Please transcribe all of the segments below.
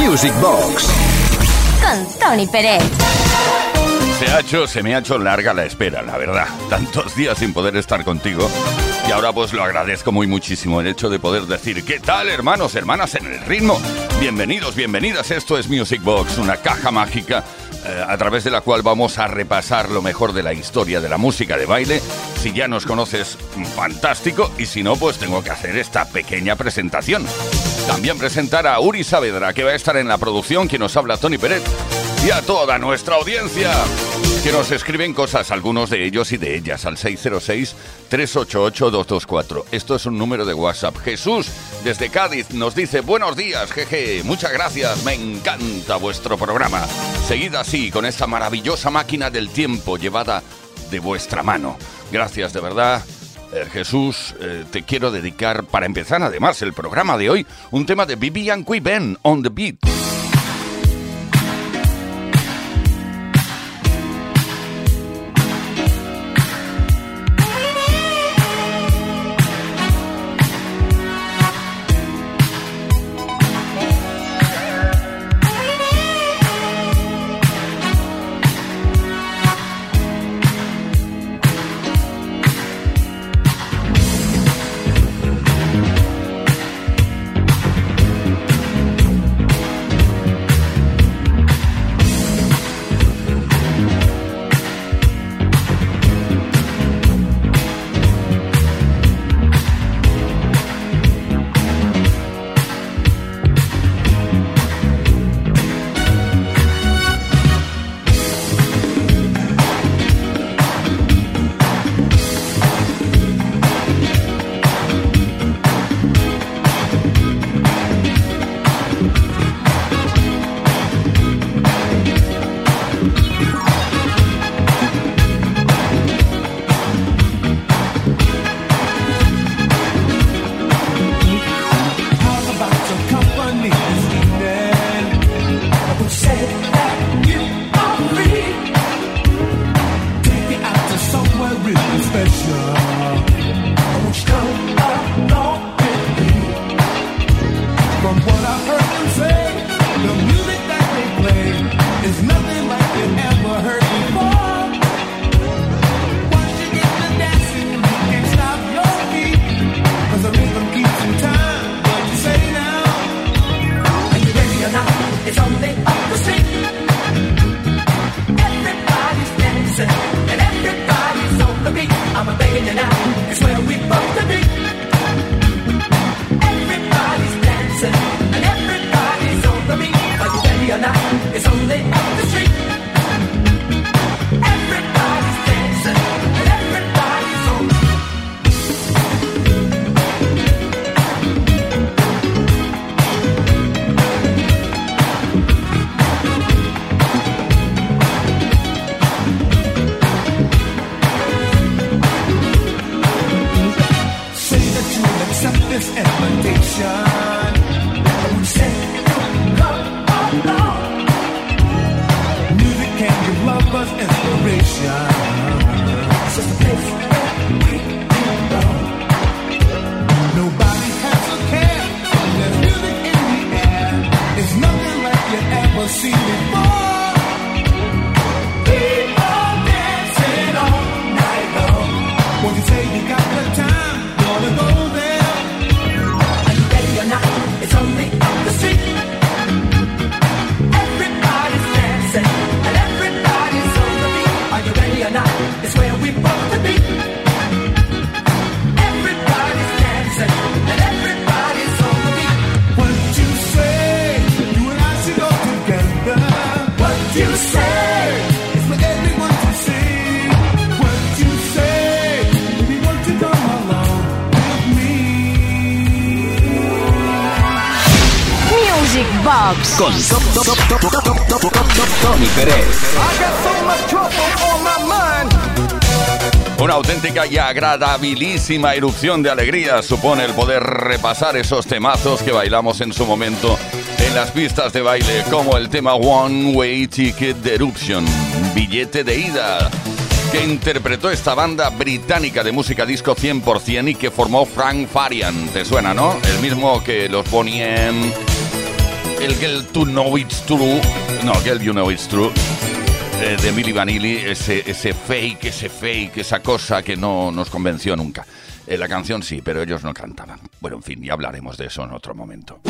Music Box. Con Tony Pérez. Se, ha hecho, se me ha hecho larga la espera, la verdad. Tantos días sin poder estar contigo. Y ahora pues lo agradezco muy muchísimo el hecho de poder decir, ¿qué tal hermanos, hermanas en el ritmo? Bienvenidos, bienvenidas, esto es Music Box, una caja mágica eh, a través de la cual vamos a repasar lo mejor de la historia de la música de baile. Si ya nos conoces, fantástico, y si no, pues tengo que hacer esta pequeña presentación. También presentar a Uri Saavedra, que va a estar en la producción, quien nos habla Tony Pérez, y a toda nuestra audiencia, que nos escriben cosas, algunos de ellos y de ellas, al 606-388-224. Esto es un número de WhatsApp. Jesús, desde Cádiz, nos dice, buenos días, jeje, muchas gracias, me encanta vuestro programa. Seguid así, con esta maravillosa máquina del tiempo llevada de vuestra mano. Gracias, de verdad. Eh, Jesús, eh, te quiero dedicar, para empezar además el programa de hoy, un tema de Vivian Ben, On The Beat. Agradabilísima erupción de alegría supone el poder repasar esos temazos que bailamos en su momento en las pistas de baile, como el tema One Way Ticket de Eruption, billete de ida, que interpretó esta banda británica de música disco 100% y que formó Frank Farian. ¿Te suena, no? El mismo que los Bonnie M el Girl To Know It's True, no, Girl You Know It's True, de Milli Vanilli, ese, ese fake, ese fake, esa cosa que no nos convenció nunca. Eh, la canción sí, pero ellos no cantaban. Bueno, en fin, ya hablaremos de eso en otro momento.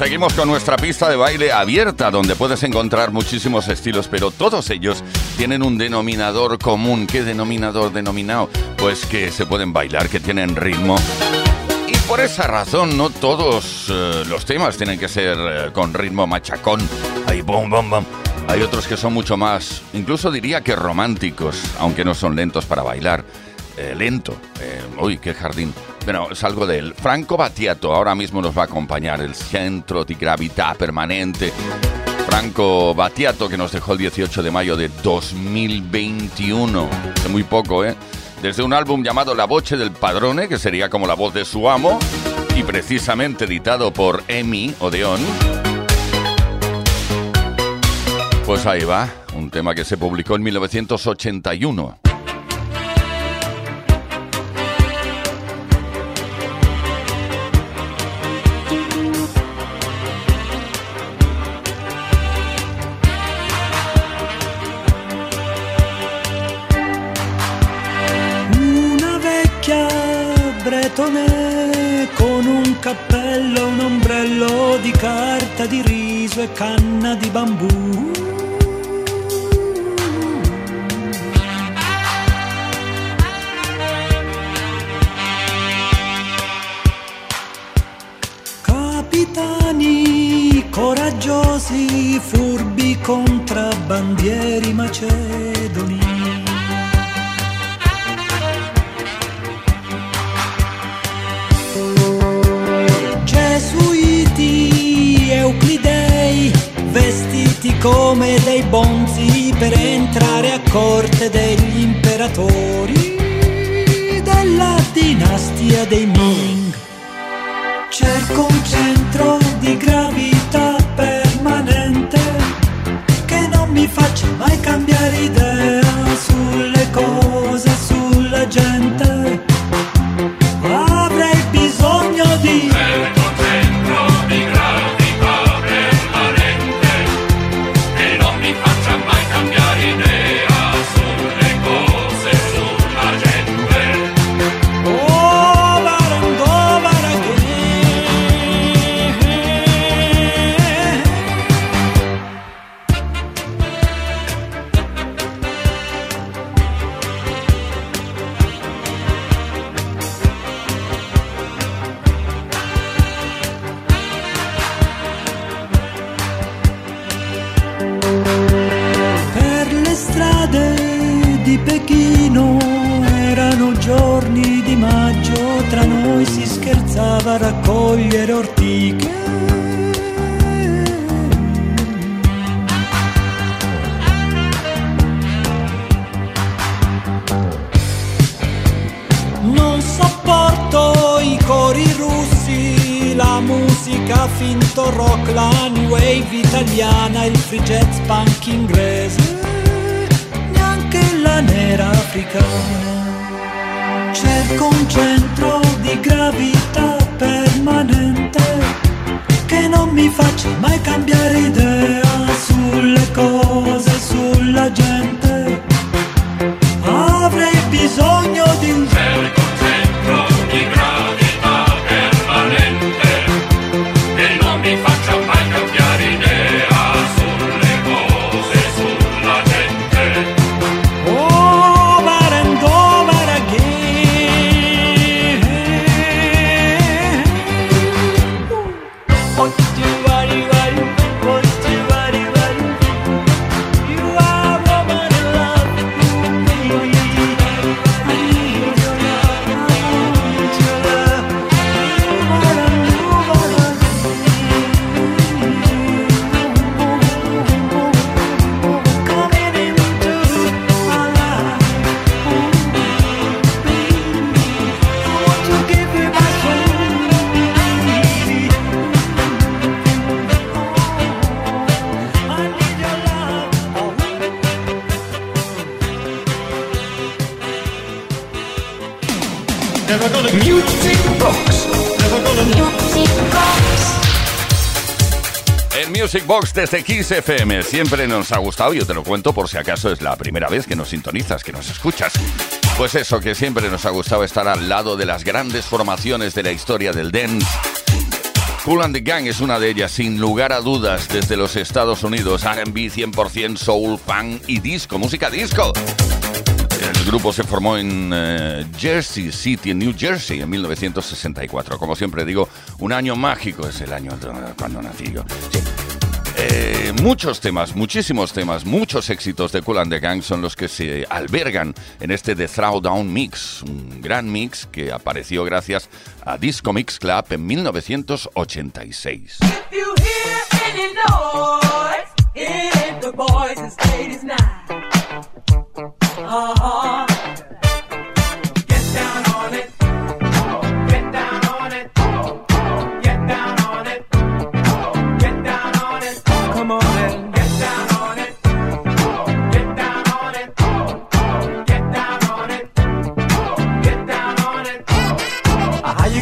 Seguimos con nuestra pista de baile abierta, donde puedes encontrar muchísimos estilos, pero todos ellos tienen un denominador común. ¿Qué denominador denominado? Pues que se pueden bailar, que tienen ritmo. Y por esa razón, no todos eh, los temas tienen que ser eh, con ritmo machacón. Ahí, bom, bom, bom. Hay otros que son mucho más, incluso diría que románticos, aunque no son lentos para bailar. Eh, lento. uy, qué jardín. Bueno, salgo de él. Franco Battiato ahora mismo nos va a acompañar, el centro de gravedad permanente. Franco Battiato que nos dejó el 18 de mayo de 2021. Hace muy poco, ¿eh? Desde un álbum llamado La Voce del Padrone, que sería como la voz de su amo, y precisamente editado por Emi Odeon Pues ahí va, un tema que se publicó en 1981. Carta di riso e canna di bambù. Capitani coraggiosi, furbi contrabbandieri macedoni. Come dei bonzi per entrare a corte degli imperatori della dinastia dei Ming. Cerco un centro di gravità permanente che non mi faccia mai cambiare idea musica finto rock, la new wave italiana, il free jazz punk inglese, neanche la nera africana. Cerco un centro di gravità permanente che non mi faccia mai cambiare idea sulle cose, sulla gente. Avrei bisogno di un over Box desde Kiss FM siempre nos ha gustado, yo te lo cuento por si acaso es la primera vez que nos sintonizas, que nos escuchas. Pues eso, que siempre nos ha gustado estar al lado de las grandes formaciones de la historia del dance. Cool and the Gang es una de ellas, sin lugar a dudas, desde los Estados Unidos, RB 100% soul, funk y disco, música disco. El grupo se formó en eh, Jersey City, en New Jersey, en 1964. Como siempre digo, un año mágico es el año cuando nací yo. Sí. Eh, muchos temas, muchísimos temas, muchos éxitos de Cool and the Gang son los que se albergan en este The Throwdown Mix, un gran mix que apareció gracias a Disco Mix Club en 1986. If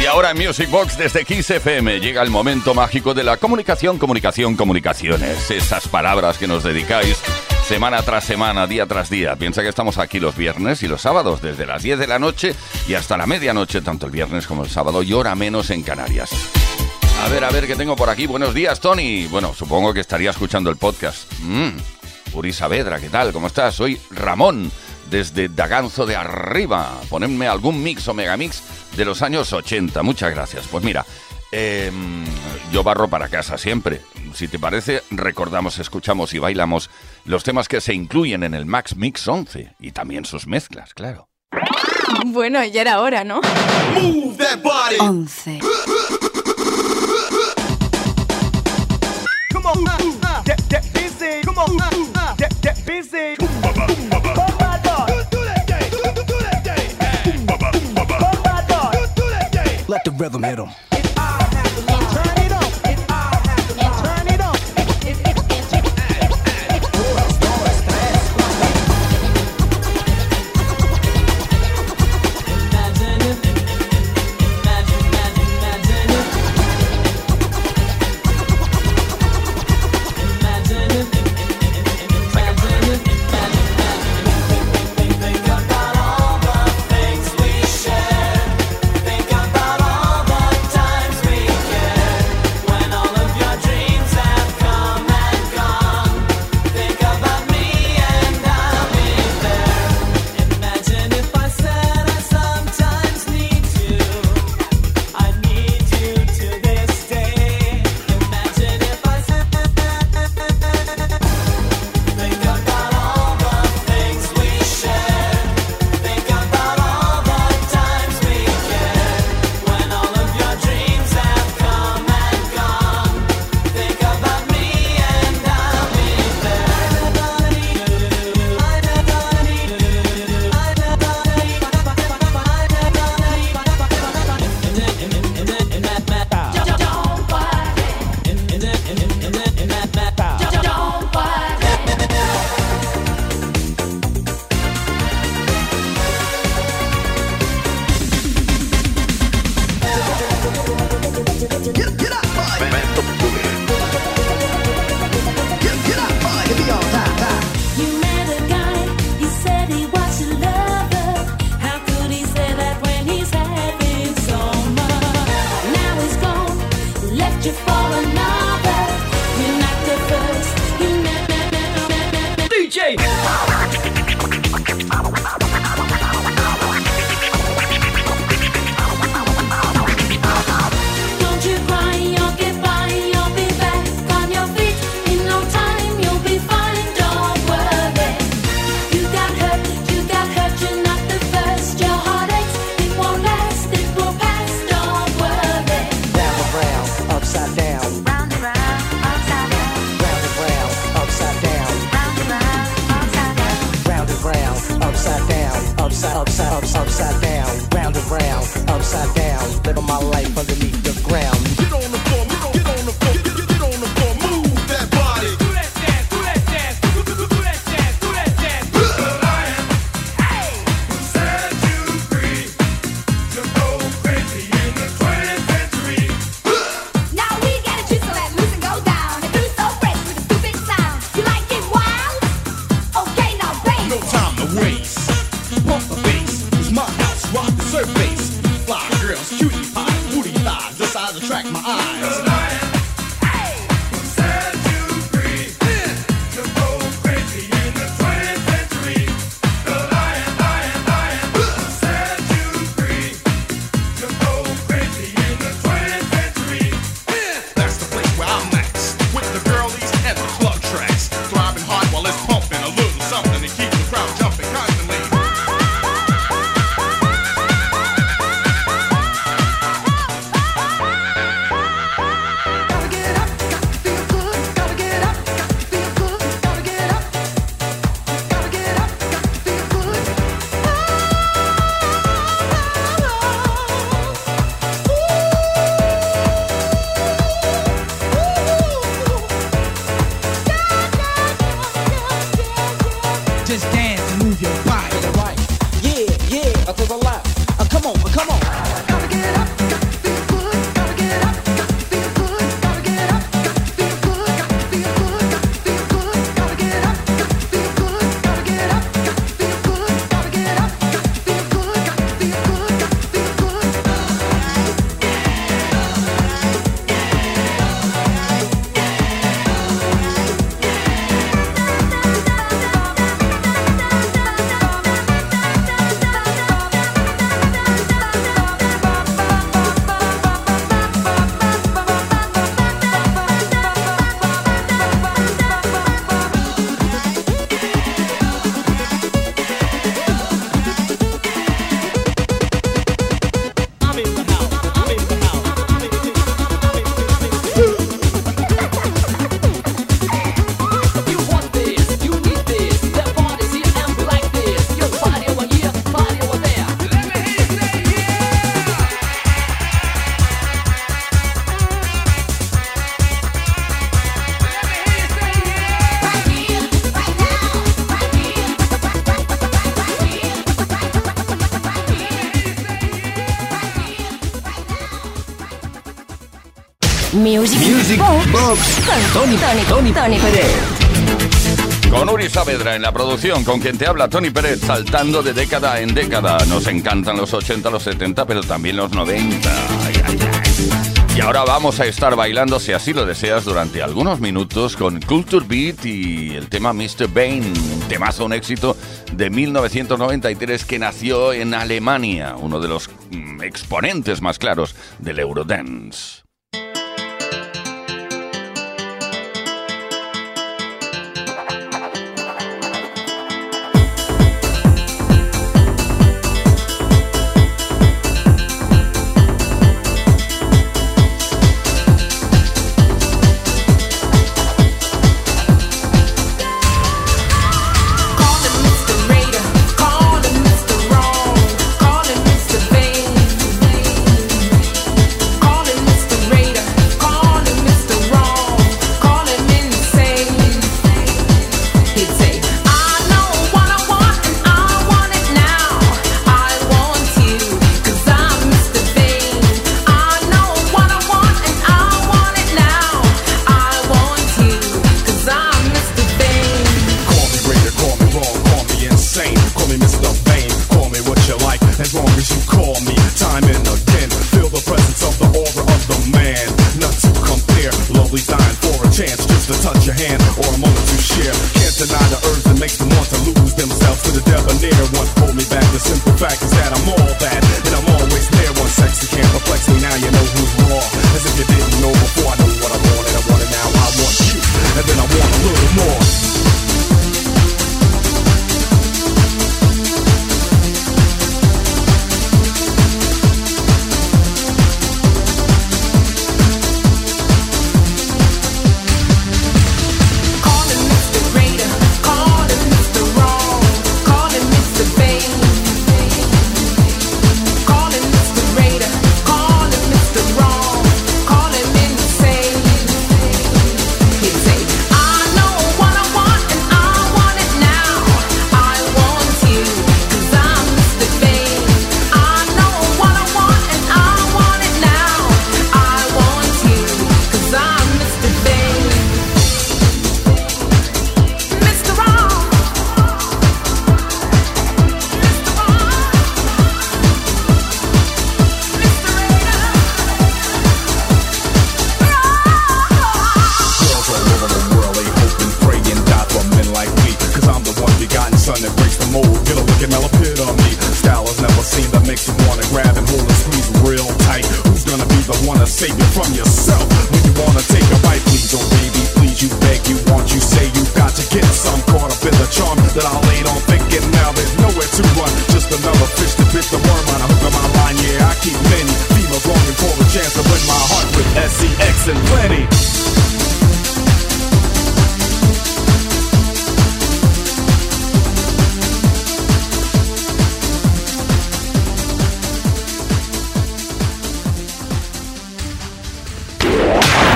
Y ahora en Music Box desde Kiss FM llega el momento mágico de la comunicación, comunicación, comunicaciones. Esas palabras que nos dedicáis semana tras semana, día tras día. Piensa que estamos aquí los viernes y los sábados desde las 10 de la noche y hasta la medianoche, tanto el viernes como el sábado y hora menos en Canarias. A ver, a ver qué tengo por aquí. Buenos días, Tony. Bueno, supongo que estaría escuchando el podcast. Mm. Uri Saavedra, ¿qué tal? ¿Cómo estás? Soy Ramón, desde Daganzo de Arriba. Ponedme algún mix o megamix de los años 80. Muchas gracias. Pues mira, em, yo barro para casa siempre. Si te parece, recordamos, escuchamos y bailamos los temas que se incluyen en el Max Mix 11 y también sus mezclas, claro. Bueno, ya era hora, ¿no? Move that body. 11. rhythm hit 'em. You for another. Music, Music Box, con Tony, Tony, Tony, Tony Pérez. Con Uri Saavedra en la producción, con quien te habla Tony Pérez, saltando de década en década. Nos encantan los 80, los 70, pero también los 90. Y ahora vamos a estar bailando, si así lo deseas, durante algunos minutos con Culture Beat y el tema Mr. Bane, temazo, un éxito de 1993 que nació en Alemania, uno de los mm, exponentes más claros del Eurodance.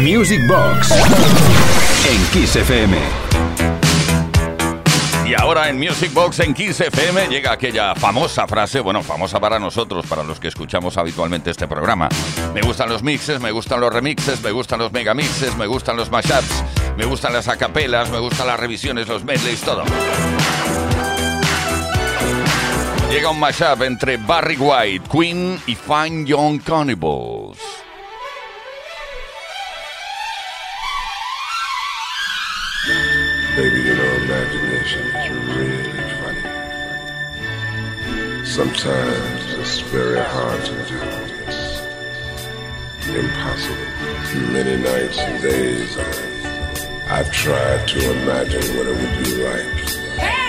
Music Box en Kiss FM. Y ahora en Music Box en 15 FM llega aquella famosa frase, bueno, famosa para nosotros, para los que escuchamos habitualmente este programa. Me gustan los mixes, me gustan los remixes, me gustan los megamixes, me gustan los mashups, me gustan las acapelas, me gustan las revisiones, los medleys, todo. Llega un mashup entre Barry White, Queen y Fine Young Cannibals. Sometimes it's very hard to do this. Impossible. Many nights and days I've tried to imagine what it would be like.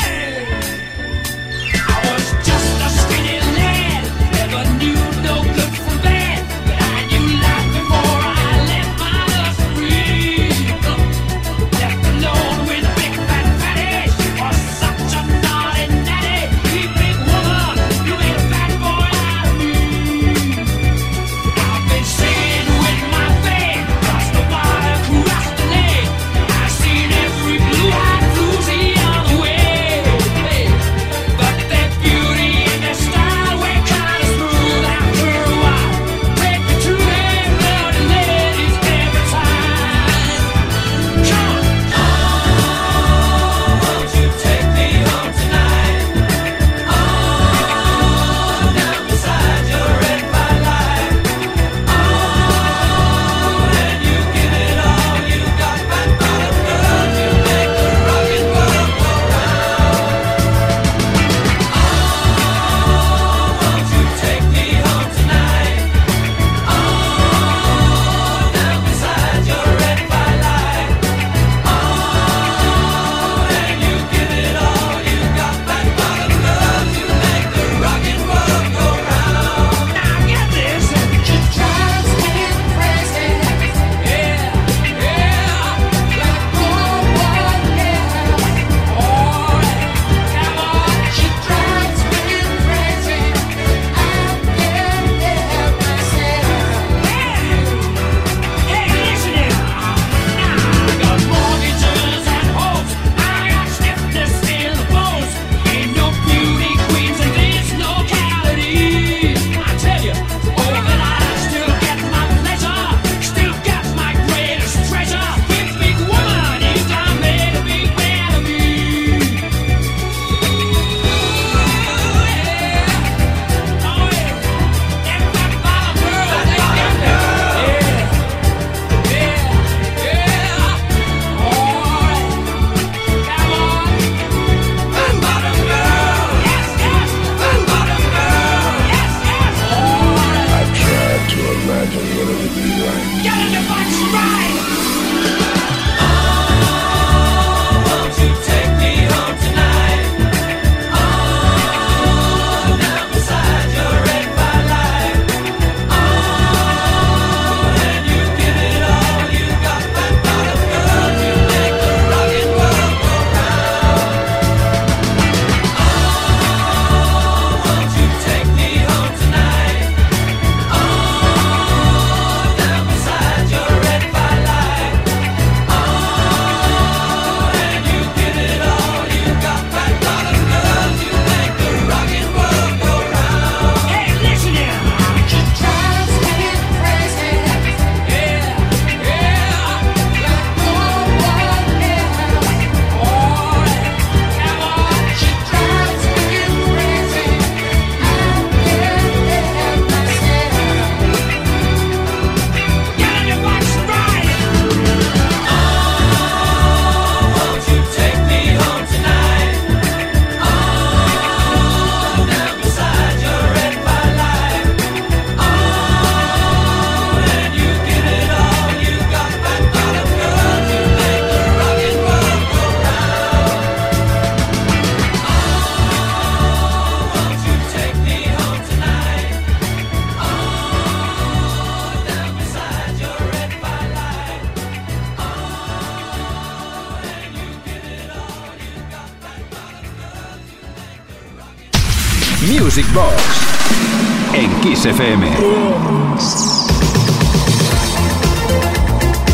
FM.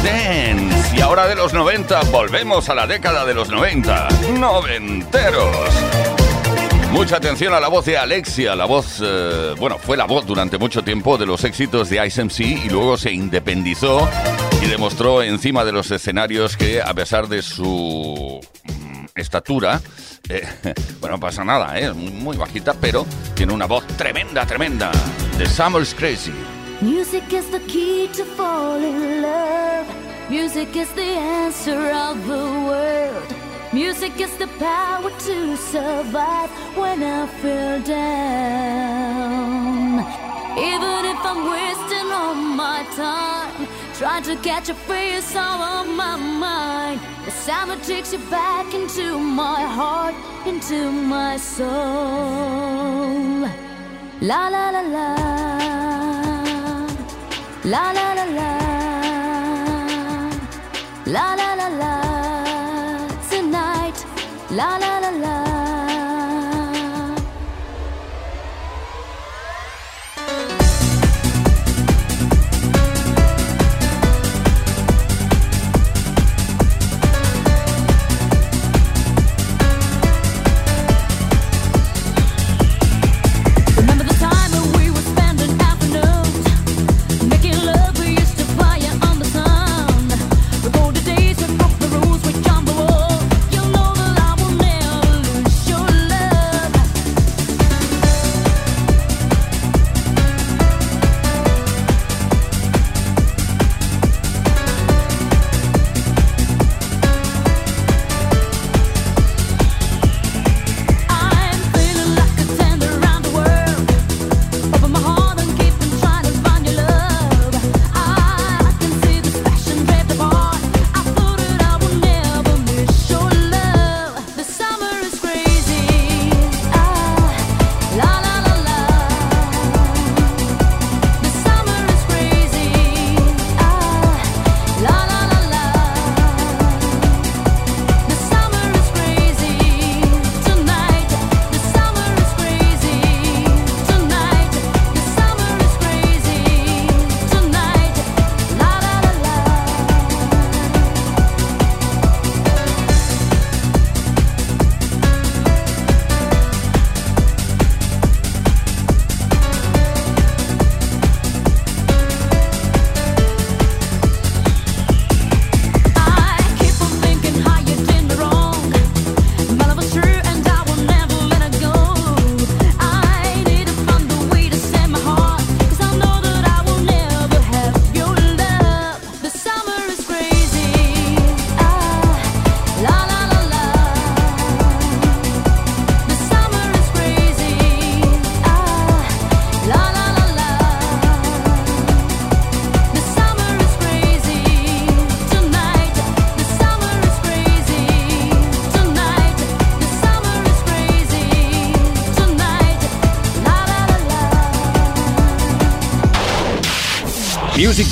Dance. Y ahora de los 90, volvemos a la década de los 90. Noventeros. Mucha atención a la voz de Alexia, la voz, eh, bueno, fue la voz durante mucho tiempo de los éxitos de Ice MC y luego se independizó y demostró encima de los escenarios que a pesar de su estatura, eh, bueno, no pasa nada, ¿eh? es muy, muy bajita, pero tiene una voz tremenda, tremenda. The Summer's Crazy. Music is the key to fall in love. Music is the answer of the world. Music is the power to survive when I feel down. Even if I'm wasting all my time, trying to catch a face out of my mind. The summer takes you back into my heart, into my soul. La la la la. La la la la. La la la la. Tonight. La la la la.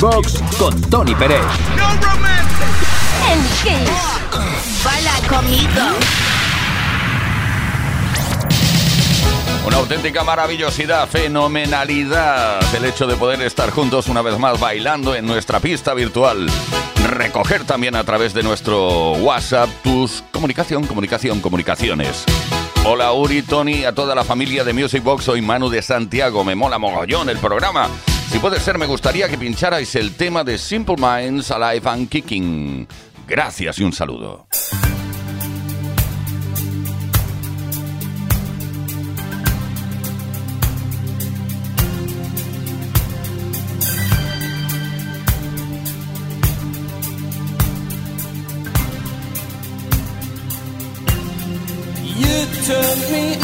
Box con Tony Pérez. En Kiss. Baila conmigo. Una auténtica maravillosidad, fenomenalidad. El hecho de poder estar juntos una vez más bailando en nuestra pista virtual. Recoger también a través de nuestro WhatsApp tus comunicación, comunicación, comunicaciones. Hola Uri, Tony, a toda la familia de Music Box, soy Manu de Santiago, me mola mogollón el programa. Si puede ser, me gustaría que pincharais el tema de Simple Minds Alive and Kicking. Gracias y un saludo. Me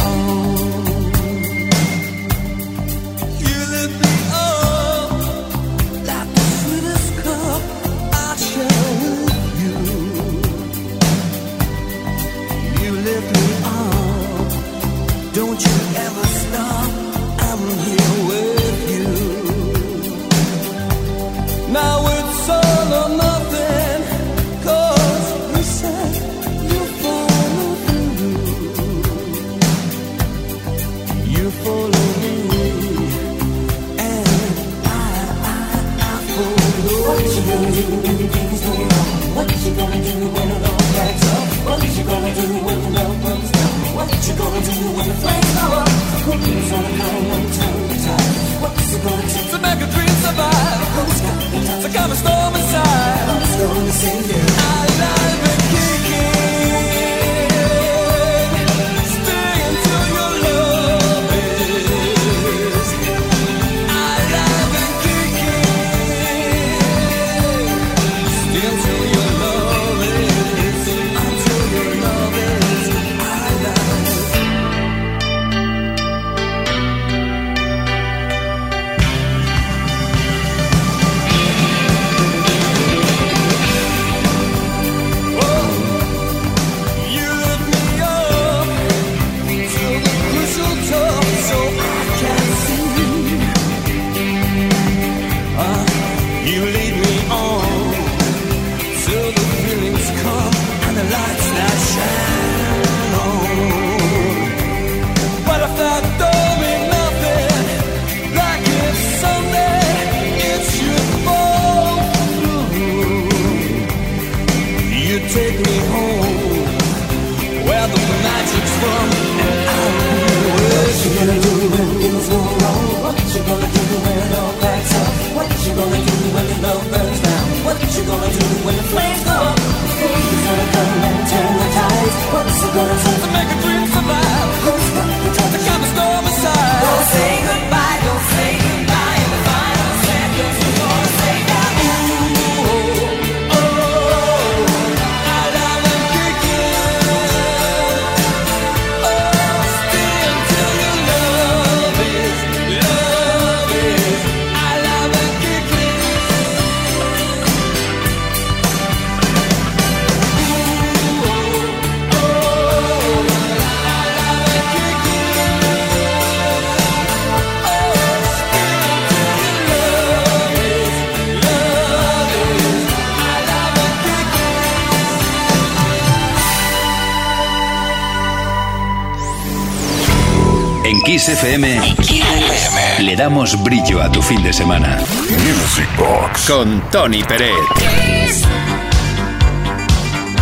XFM, XFM le damos brillo a tu fin de semana. Music Box con Tony Pérez.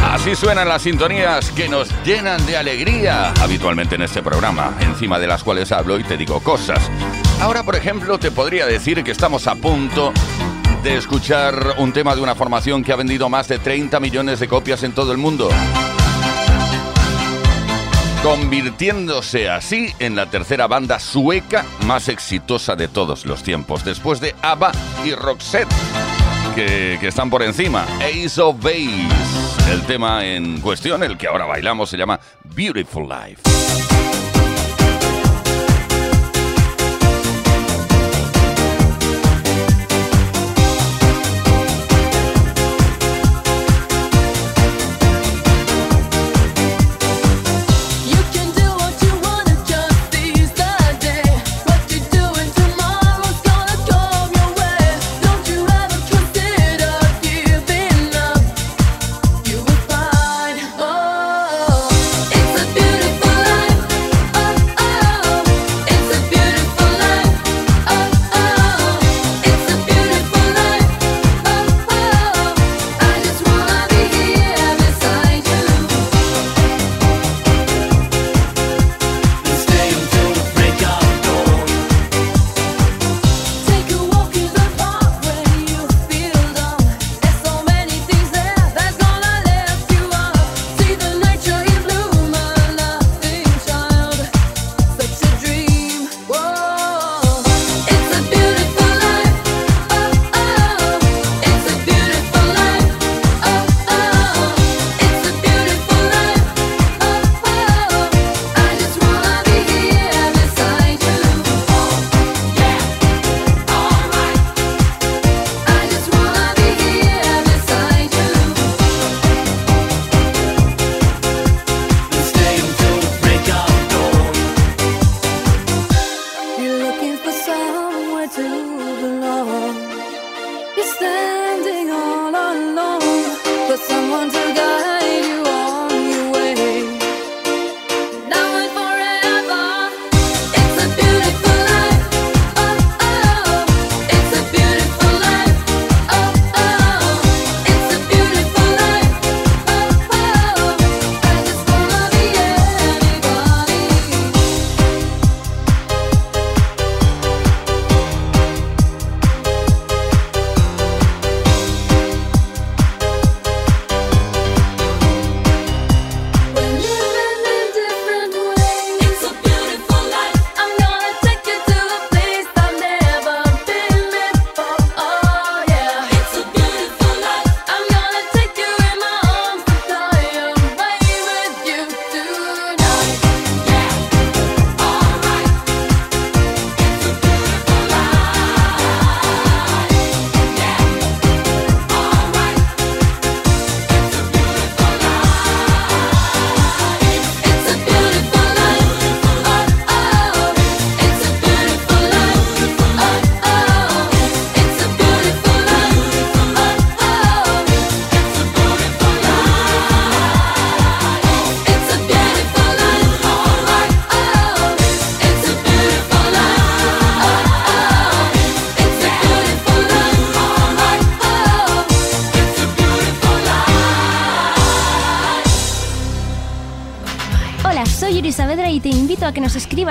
Así suenan las sintonías que nos llenan de alegría habitualmente en este programa, encima de las cuales hablo y te digo cosas. Ahora, por ejemplo, te podría decir que estamos a punto de escuchar un tema de una formación que ha vendido más de 30 millones de copias en todo el mundo convirtiéndose así en la tercera banda sueca más exitosa de todos los tiempos, después de ABBA y Roxette, que, que están por encima. Ace of Base, el tema en cuestión, el que ahora bailamos, se llama Beautiful Life.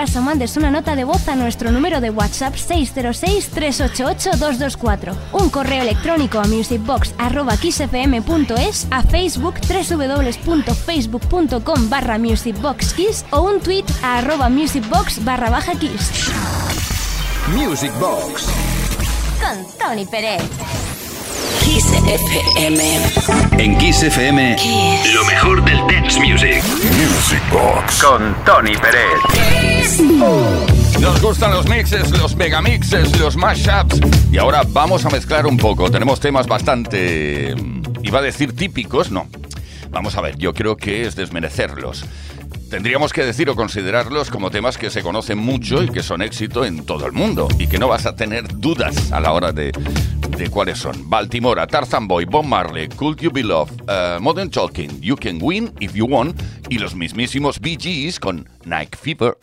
O mandes una nota de voz a nuestro número de WhatsApp 606-388-224, un correo electrónico a musicbox.kissfm.es, a Facebook www.facebook.com barra musicboxkiss o un tweet a arroba musicbox barra baja kiss. Music Box Con Tony Pérez. Kiss FM. En Kiss FM, lo mejor del dance music. Music Box con Tony Pérez. Nos gustan los mixes, los megamixes, los mashups. Y ahora vamos a mezclar un poco. Tenemos temas bastante. mm, iba a decir típicos, no. Vamos a ver, yo creo que es desmerecerlos. Tendríamos que decir o considerarlos como temas que se conocen mucho y que son éxito en todo el mundo y que no vas a tener dudas a la hora de, de cuáles son. Baltimore, Tarzan Boy, Bob Marley, Could You Be Love, eh, Modern Talking, You Can Win If You Want y los mismísimos Bee Gees con Nike Fever.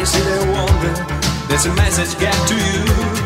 I see the wonder. There's a message get to you.